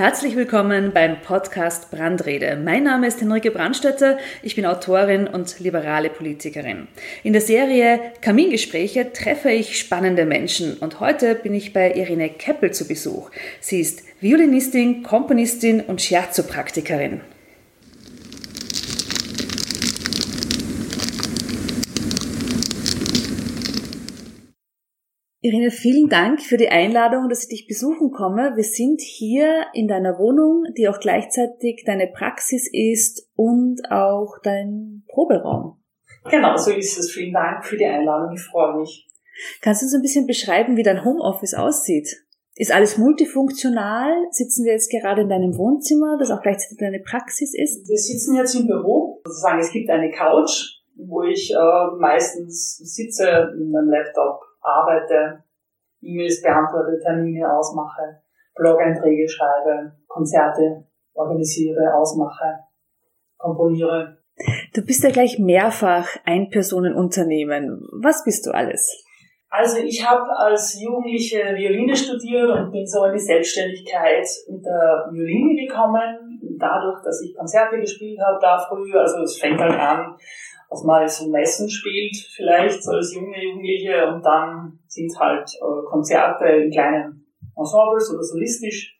Herzlich willkommen beim Podcast Brandrede. Mein Name ist Henrike Brandstätter, ich bin Autorin und liberale Politikerin. In der Serie Kamingespräche treffe ich spannende Menschen und heute bin ich bei Irene Keppel zu Besuch. Sie ist Violinistin, Komponistin und Scherzo-Praktikerin. Irene, vielen Dank für die Einladung, dass ich dich besuchen komme. Wir sind hier in deiner Wohnung, die auch gleichzeitig deine Praxis ist und auch dein Proberaum. Genau, so ist es. Vielen Dank für die Einladung. Ich freue mich. Kannst du uns ein bisschen beschreiben, wie dein Homeoffice aussieht? Ist alles multifunktional? Sitzen wir jetzt gerade in deinem Wohnzimmer, das auch gleichzeitig deine Praxis ist? Wir sitzen jetzt im Büro. Sozusagen, es gibt eine Couch, wo ich äh, meistens sitze mit meinem Laptop arbeite, E-Mails beantworte, Termine ausmache, Blog-Einträge schreibe, Konzerte organisiere, ausmache, komponiere. Du bist ja gleich mehrfach Ein-Personen-Unternehmen. Was bist du alles? Also ich habe als Jugendliche Violine studiert und bin so in die Selbstständigkeit mit der Violine gekommen. Dadurch, dass ich Konzerte gespielt habe da früh, also es fängt halt an was man so Messen spielt, vielleicht als junge Jugendliche und dann sind halt äh, Konzerte in kleinen Ensembles oder solistisch.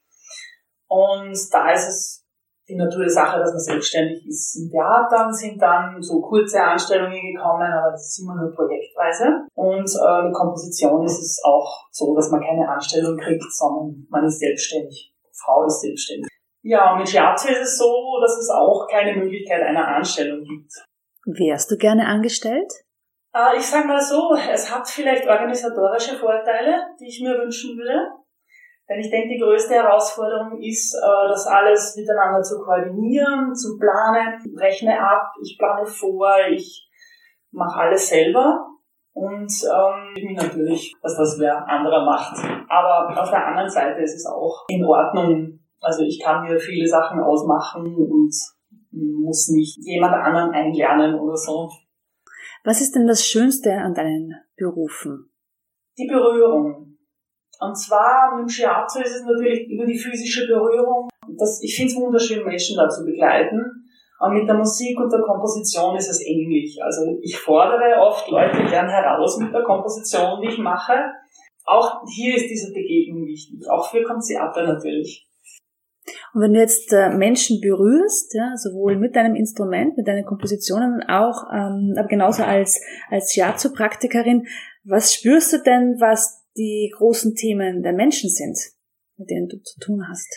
Und da ist es die Natur der Sache, dass man selbstständig ist. In Theatern sind dann so kurze Anstellungen gekommen, aber das ist immer nur projektweise. Und äh, mit Komposition ist es auch so, dass man keine Anstellung kriegt, sondern man ist selbstständig. Frau ist selbstständig. Ja, mit Shiatsu ist es so, dass es auch keine Möglichkeit einer Anstellung gibt. Wärst du gerne angestellt? Äh, ich sage mal so, es hat vielleicht organisatorische Vorteile, die ich mir wünschen würde. Denn ich denke, die größte Herausforderung ist, äh, das alles miteinander zu koordinieren, zu planen. Ich rechne ab, ich plane vor, ich mache alles selber. Und ähm, ich bin natürlich, dass das wer anderer macht. Aber auf der anderen Seite ist es auch in Ordnung. Also ich kann mir viele Sachen ausmachen und muss nicht jemand anderen einlernen oder so. Was ist denn das Schönste an deinen Berufen? Die Berührung. Und zwar mit dem Shiatsu ist es natürlich über die physische Berührung. Das, ich finde es wunderschön, Menschen da zu begleiten. Und mit der Musik und der Komposition ist es ähnlich. Also ich fordere oft Leute gern heraus mit der Komposition, die ich mache. Auch hier ist diese Begegnung wichtig, auch für Konzerte natürlich. Und wenn du jetzt äh, Menschen berührst, ja, sowohl mit deinem Instrument, mit deinen Kompositionen auch, ähm, aber genauso als, als Shiatsu-Praktikerin, was spürst du denn, was die großen Themen der Menschen sind, mit denen du zu tun hast?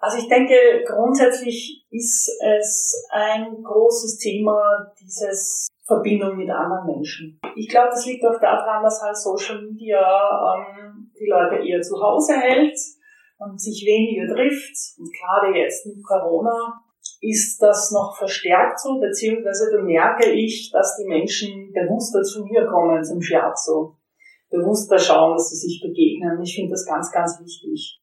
Also ich denke, grundsätzlich ist es ein großes Thema, dieses Verbindung mit anderen Menschen. Ich glaube, das liegt auch daran, dass halt Social Media ähm, die Leute eher zu Hause hält und sich weniger trifft. Und gerade jetzt mit Corona ist das noch verstärkt so, beziehungsweise bemerke ich, dass die Menschen bewusster zu mir kommen zum Shiatsu. Bewusster schauen, dass sie sich begegnen. Ich finde das ganz, ganz wichtig.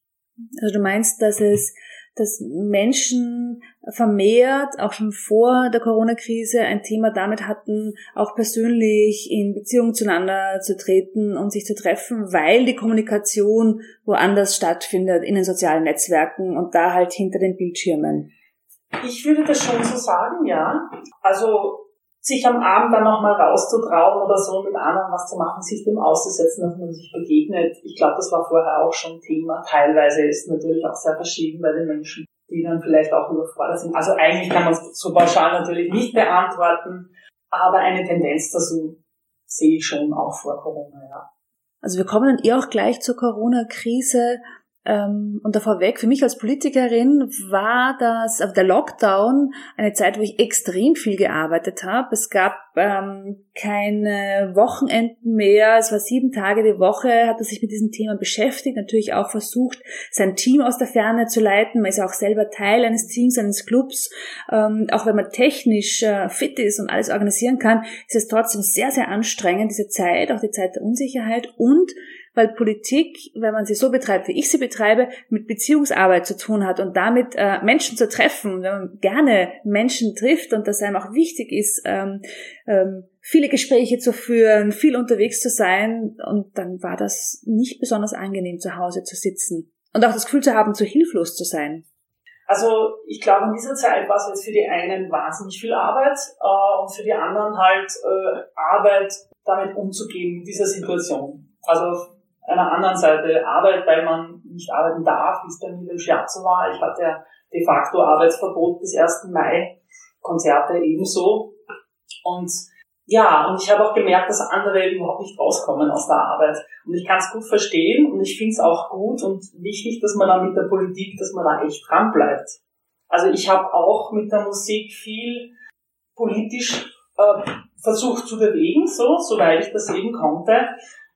Also du meinst, dass es dass Menschen vermehrt, auch schon vor der Corona-Krise, ein Thema damit hatten, auch persönlich in Beziehung zueinander zu treten und sich zu treffen, weil die Kommunikation woanders stattfindet, in den sozialen Netzwerken und da halt hinter den Bildschirmen. Ich würde das schon so sagen, ja. Also sich am Abend dann nochmal rauszutrauen oder so mit anderen was zu machen, sich dem auszusetzen, dass man sich begegnet. Ich glaube, das war vorher auch schon Thema. Teilweise ist natürlich auch sehr verschieden bei den Menschen, die dann vielleicht auch überfordert sind. Also eigentlich kann man es so pauschal natürlich nicht beantworten, aber eine Tendenz dazu sehe ich schon auch vor Corona, ja. Also wir kommen dann eh auch gleich zur Corona-Krise. Ähm, und davor weg, für mich als Politikerin war das, also der Lockdown, eine Zeit, wo ich extrem viel gearbeitet habe. Es gab ähm, keine Wochenenden mehr, es war sieben Tage die Woche, hat er sich mit diesem Thema beschäftigt, natürlich auch versucht, sein Team aus der Ferne zu leiten. Man ist auch selber Teil eines Teams, eines Clubs. Ähm, auch wenn man technisch äh, fit ist und alles organisieren kann, ist es trotzdem sehr, sehr anstrengend, diese Zeit, auch die Zeit der Unsicherheit und weil Politik, wenn man sie so betreibt, wie ich sie betreibe, mit Beziehungsarbeit zu tun hat und damit äh, Menschen zu treffen, wenn man gerne Menschen trifft und das einem auch wichtig ist, ähm, ähm, viele Gespräche zu führen, viel unterwegs zu sein und dann war das nicht besonders angenehm zu Hause zu sitzen und auch das Gefühl zu haben, zu hilflos zu sein? Also ich glaube, in dieser Zeit war es jetzt für die einen wahnsinnig viel Arbeit äh, und für die anderen halt äh, Arbeit, damit umzugehen dieser Situation. Also einer anderen Seite Arbeit, weil man nicht arbeiten darf, wie es bei mir im Scherzo war. Ich hatte ja de facto Arbeitsverbot bis 1. Mai, Konzerte ebenso. Und ja, und ich habe auch gemerkt, dass andere überhaupt nicht rauskommen aus der Arbeit. Und ich kann es gut verstehen und ich finde es auch gut und wichtig, dass man da mit der Politik, dass man da echt dran bleibt. Also ich habe auch mit der Musik viel politisch äh, versucht zu bewegen, so, soweit ich das eben konnte,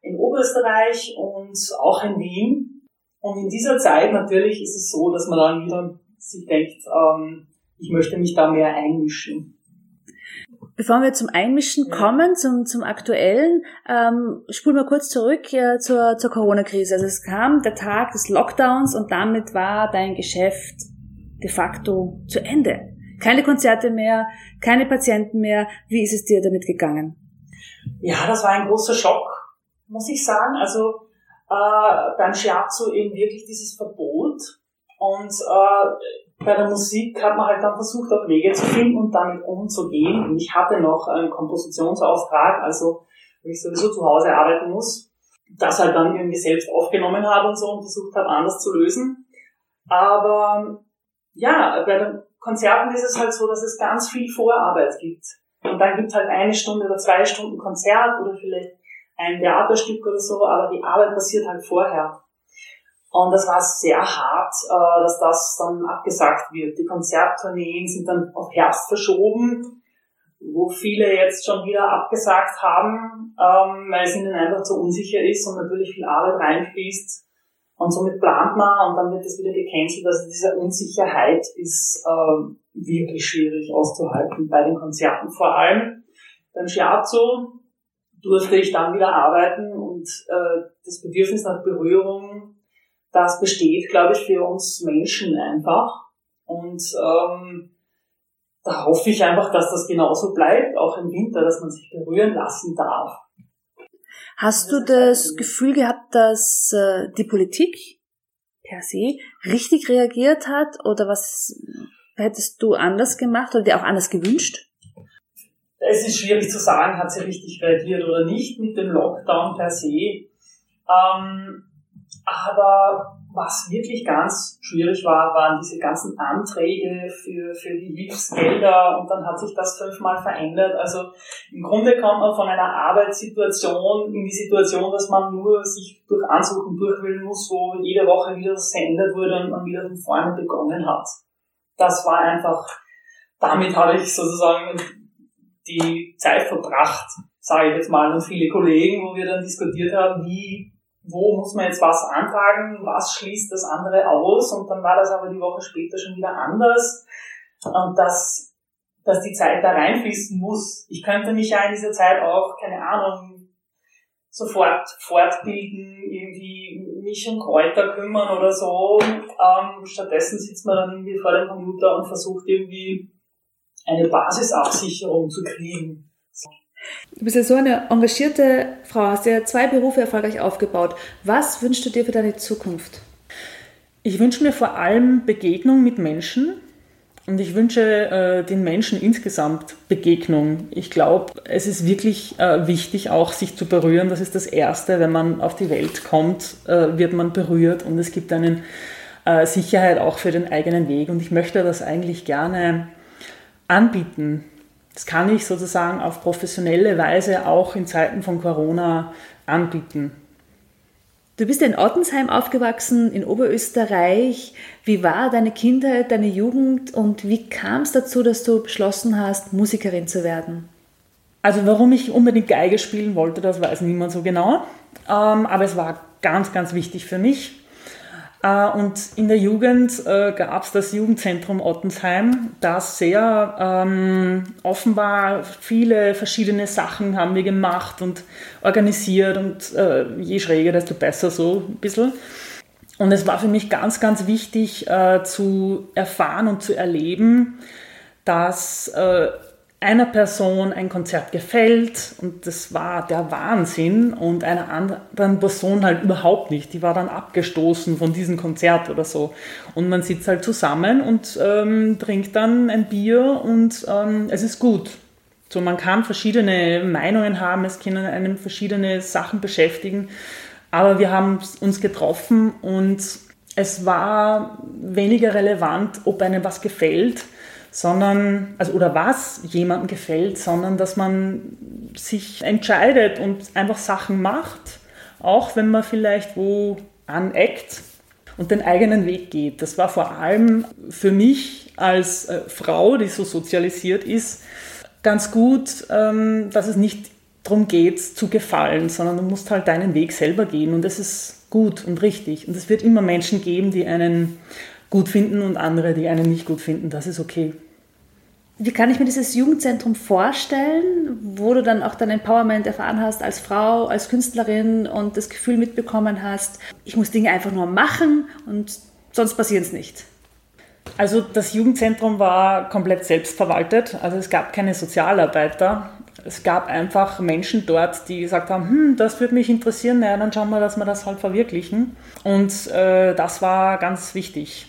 in Oberösterreich und auch in Wien. Und in dieser Zeit natürlich ist es so, dass man dann wieder sich denkt, ähm, ich möchte mich da mehr einmischen. Bevor wir zum Einmischen kommen, zum, zum Aktuellen, ähm, spulen wir kurz zurück äh, zur, zur Corona-Krise. Also es kam der Tag des Lockdowns und damit war dein Geschäft de facto zu Ende. Keine Konzerte mehr, keine Patienten mehr. Wie ist es dir damit gegangen? Ja, das war ein großer Schock, muss ich sagen. Also äh, beim Shiatsu eben wirklich dieses Verbot und äh, bei der Musik hat man halt dann versucht, auch Wege zu finden und damit umzugehen. Und ich hatte noch einen Kompositionsauftrag, also wo ich sowieso zu Hause arbeiten muss, das halt dann irgendwie selbst aufgenommen habe und so und versucht habe, anders zu lösen. Aber ja, bei den Konzerten ist es halt so, dass es ganz viel Vorarbeit gibt. Und dann gibt es halt eine Stunde oder zwei Stunden Konzert oder vielleicht ein Theaterstück oder so, aber die Arbeit passiert halt vorher. Und das war sehr hart, äh, dass das dann abgesagt wird. Die Konzerttourneen sind dann auf Herbst verschoben, wo viele jetzt schon wieder abgesagt haben, ähm, weil es ihnen einfach zu unsicher ist und natürlich viel Arbeit reinfließt. Und somit plant man und dann wird es wieder gecancelt. Also diese Unsicherheit ist ähm, wirklich schwierig auszuhalten bei den Konzerten. Vor allem beim Shiatsu durfte ich dann wieder arbeiten und äh, das Bedürfnis nach Berührung das besteht, glaube ich, für uns Menschen einfach. Und ähm, da hoffe ich einfach, dass das genauso bleibt, auch im Winter, dass man sich berühren lassen darf. Hast du das Gefühl gehabt, dass äh, die Politik per se richtig reagiert hat oder was hättest du anders gemacht oder dir auch anders gewünscht? Es ist schwierig zu sagen, hat sie richtig reagiert oder nicht mit dem Lockdown per se. Ähm, aber was wirklich ganz schwierig war, waren diese ganzen Anträge für, für die Hilfsgelder und dann hat sich das fünfmal verändert. Also im Grunde kommt man von einer Arbeitssituation in die Situation, dass man nur sich durch Ansuchen durchwählen muss, wo jede Woche wieder das verändert wurde und man wieder von vorne begonnen hat. Das war einfach, damit habe ich sozusagen die Zeit verbracht, sage ich jetzt mal, und viele Kollegen, wo wir dann diskutiert haben, wie wo muss man jetzt was antragen, was schließt das andere aus und dann war das aber die Woche später schon wieder anders und dass, dass die Zeit da reinfließen muss. Ich könnte mich ja in dieser Zeit auch, keine Ahnung, sofort fortbilden, irgendwie mich um Kräuter kümmern oder so. Ähm, stattdessen sitzt man dann irgendwie vor dem Computer und versucht irgendwie eine Basisabsicherung zu kriegen. Du bist ja so eine engagierte Frau, hast ja zwei Berufe erfolgreich aufgebaut. Was wünschst du dir für deine Zukunft? Ich wünsche mir vor allem Begegnung mit Menschen und ich wünsche äh, den Menschen insgesamt Begegnung. Ich glaube, es ist wirklich äh, wichtig, auch sich zu berühren. Das ist das Erste, wenn man auf die Welt kommt, äh, wird man berührt und es gibt einen äh, Sicherheit auch für den eigenen Weg. Und ich möchte das eigentlich gerne anbieten das kann ich sozusagen auf professionelle Weise auch in Zeiten von Corona anbieten. Du bist in Ottensheim aufgewachsen, in Oberösterreich. Wie war deine Kindheit, deine Jugend und wie kam es dazu, dass du beschlossen hast, Musikerin zu werden? Also warum ich unbedingt Geige spielen wollte, das weiß niemand so genau. Ähm, aber es war ganz, ganz wichtig für mich. Äh, und in der Jugend äh, gab es das Jugendzentrum Ottensheim, das sehr ähm, offenbar viele verschiedene Sachen haben wir gemacht und organisiert und äh, je schräger, desto besser so ein bisschen. Und es war für mich ganz, ganz wichtig äh, zu erfahren und zu erleben, dass äh, einer Person ein Konzert gefällt und das war der Wahnsinn und einer anderen Person halt überhaupt nicht. Die war dann abgestoßen von diesem Konzert oder so. Und man sitzt halt zusammen und ähm, trinkt dann ein Bier und ähm, es ist gut. So, man kann verschiedene Meinungen haben, es können einem verschiedene Sachen beschäftigen, aber wir haben uns getroffen und es war weniger relevant, ob einem was gefällt, sondern, also oder was jemandem gefällt, sondern dass man sich entscheidet und einfach Sachen macht, auch wenn man vielleicht wo aneckt und den eigenen Weg geht. Das war vor allem für mich als äh, Frau, die so sozialisiert ist, ganz gut, ähm, dass es nicht darum geht, zu gefallen, sondern du musst halt deinen Weg selber gehen und das ist gut und richtig. Und es wird immer Menschen geben, die einen gut finden und andere, die einen nicht gut finden. Das ist okay. Wie kann ich mir dieses Jugendzentrum vorstellen, wo du dann auch dein Empowerment erfahren hast als Frau, als Künstlerin und das Gefühl mitbekommen hast, ich muss Dinge einfach nur machen und sonst passieren es nicht? Also das Jugendzentrum war komplett selbstverwaltet, also es gab keine Sozialarbeiter. Es gab einfach Menschen dort, die gesagt haben, hm, das würde mich interessieren, naja, dann schauen wir, dass wir das halt verwirklichen. Und äh, das war ganz wichtig.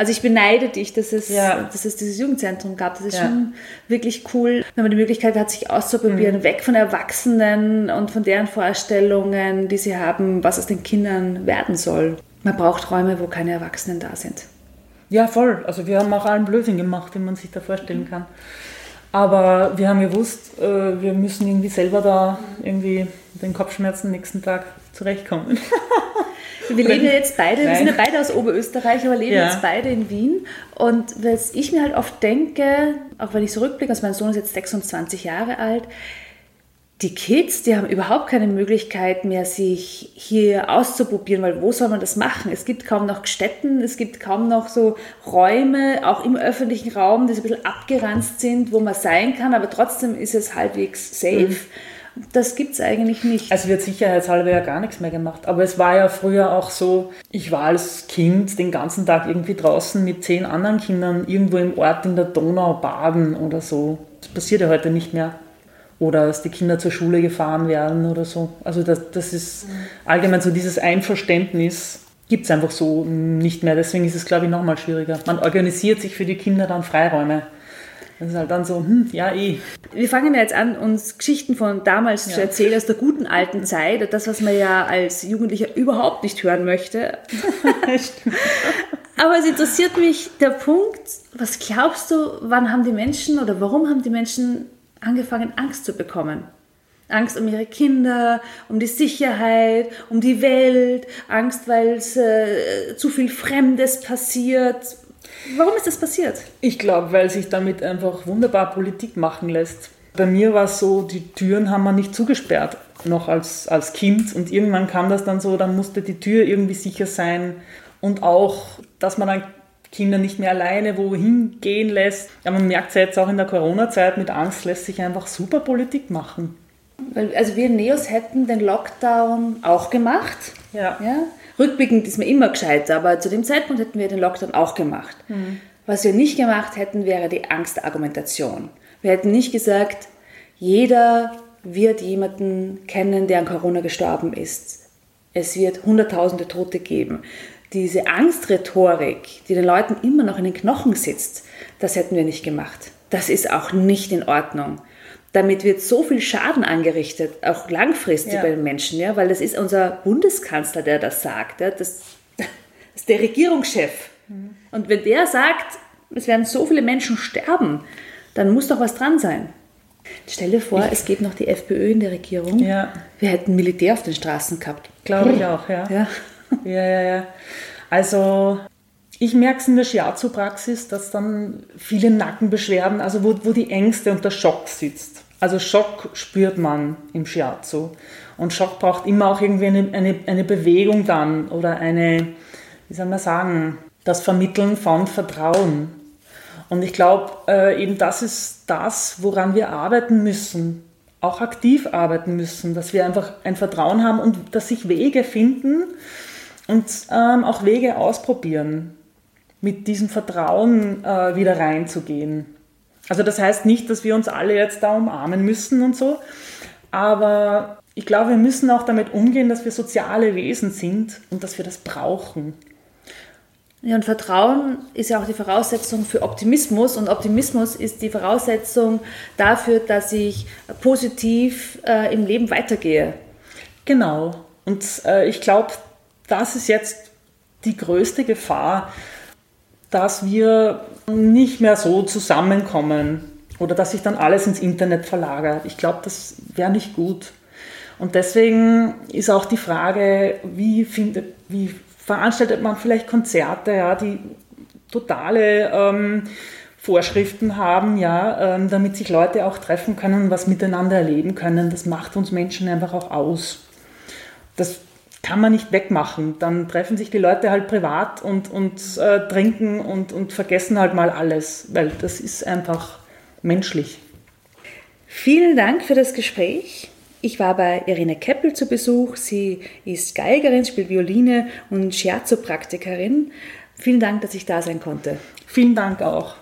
Also ich beneide dich, dass es, ja. dass es dieses Jugendzentrum gab. Das ist ja. schon wirklich cool, wenn man die Möglichkeit hat, sich auszuprobieren, mhm. weg von Erwachsenen und von deren Vorstellungen, die sie haben, was aus den Kindern werden soll. Man braucht Räume, wo keine Erwachsenen da sind. Ja, voll. Also wir haben auch allen Blödsinn gemacht, den man sich da vorstellen kann. Aber wir haben gewusst, äh, wir müssen irgendwie selber da irgendwie den Kopfschmerzen nächsten Tag zurechtkommen. Wir leben ja jetzt beide, Nein. wir sind ja beide aus Oberösterreich, aber leben ja. jetzt beide in Wien. Und was ich mir halt oft denke, auch wenn ich zurückblicke, also mein Sohn ist jetzt 26 Jahre alt, die Kids, die haben überhaupt keine Möglichkeit mehr, sich hier auszuprobieren, weil wo soll man das machen? Es gibt kaum noch Städten, es gibt kaum noch so Räume, auch im öffentlichen Raum, die so ein bisschen abgeranzt sind, wo man sein kann, aber trotzdem ist es halbwegs safe. Mhm. Das gibt es eigentlich nicht. Es wird sicherheitshalber ja gar nichts mehr gemacht. Aber es war ja früher auch so, ich war als Kind den ganzen Tag irgendwie draußen mit zehn anderen Kindern irgendwo im Ort in der Donau baden oder so. Das passiert ja heute nicht mehr. Oder dass die Kinder zur Schule gefahren werden oder so. Also das, das ist allgemein so dieses Einverständnis gibt es einfach so nicht mehr. Deswegen ist es, glaube ich, nochmal schwieriger. Man organisiert sich für die Kinder dann Freiräume. Das ist halt dann so, hm, ja, eh. Wir fangen jetzt an, uns Geschichten von damals ja. zu erzählen, aus der guten alten Zeit. Das, was man ja als Jugendlicher überhaupt nicht hören möchte. Aber es interessiert mich der Punkt, was glaubst du, wann haben die Menschen oder warum haben die Menschen angefangen, Angst zu bekommen? Angst um ihre Kinder, um die Sicherheit, um die Welt, Angst, weil es äh, zu viel Fremdes passiert. Warum ist das passiert? Ich glaube, weil sich damit einfach wunderbar Politik machen lässt. Bei mir war es so, die Türen haben wir nicht zugesperrt, noch als, als Kind. Und irgendwann kam das dann so, dann musste die Tür irgendwie sicher sein. Und auch, dass man dann Kinder nicht mehr alleine wohin gehen lässt. Ja, man merkt es ja jetzt auch in der Corona-Zeit, mit Angst lässt sich einfach super Politik machen. Also wir Neos hätten den Lockdown auch gemacht. Ja. ja? Rückblickend ist mir immer gescheiter, aber zu dem Zeitpunkt hätten wir den Lockdown auch gemacht. Mhm. Was wir nicht gemacht hätten, wäre die Angstargumentation. Wir hätten nicht gesagt, jeder wird jemanden kennen, der an Corona gestorben ist. Es wird hunderttausende Tote geben. Diese Angstrhetorik, die den Leuten immer noch in den Knochen sitzt, das hätten wir nicht gemacht. Das ist auch nicht in Ordnung damit wird so viel Schaden angerichtet, auch langfristig ja. bei den Menschen, ja, weil das ist unser Bundeskanzler, der das sagt. Ja, das, das ist der Regierungschef. Mhm. Und wenn der sagt, es werden so viele Menschen sterben, dann muss doch was dran sein. Stell dir vor, ich, es geht noch die FPÖ in der Regierung. Ja. Wir hätten Militär auf den Straßen gehabt. Glaube ich auch, ja. Ja, ja, ja. ja. Also ich merke es in der Shiatsu-Praxis, dass dann viele Nackenbeschwerden, also wo, wo die Ängste und der Schock sitzt. Also Schock spürt man im Shiatsu. Und Schock braucht immer auch irgendwie eine, eine, eine Bewegung dann oder eine, wie soll man sagen, das Vermitteln von Vertrauen. Und ich glaube, äh, eben das ist das, woran wir arbeiten müssen, auch aktiv arbeiten müssen, dass wir einfach ein Vertrauen haben und dass sich Wege finden und ähm, auch Wege ausprobieren mit diesem Vertrauen äh, wieder reinzugehen. Also das heißt nicht, dass wir uns alle jetzt da umarmen müssen und so, aber ich glaube, wir müssen auch damit umgehen, dass wir soziale Wesen sind und dass wir das brauchen. Ja, und Vertrauen ist ja auch die Voraussetzung für Optimismus und Optimismus ist die Voraussetzung dafür, dass ich positiv äh, im Leben weitergehe. Genau. Und äh, ich glaube, das ist jetzt die größte Gefahr, dass wir nicht mehr so zusammenkommen oder dass sich dann alles ins Internet verlagert. Ich glaube, das wäre nicht gut. Und deswegen ist auch die Frage, wie, findet, wie veranstaltet man vielleicht Konzerte, ja, die totale ähm, Vorschriften haben, ja, ähm, damit sich Leute auch treffen können, was miteinander erleben können. Das macht uns Menschen einfach auch aus. Das kann man nicht wegmachen. Dann treffen sich die Leute halt privat und, und äh, trinken und, und vergessen halt mal alles, weil das ist einfach menschlich. Vielen Dank für das Gespräch. Ich war bei Irene Keppel zu Besuch. Sie ist Geigerin, spielt Violine und Scherzo-Praktikerin. Vielen Dank, dass ich da sein konnte. Vielen Dank auch.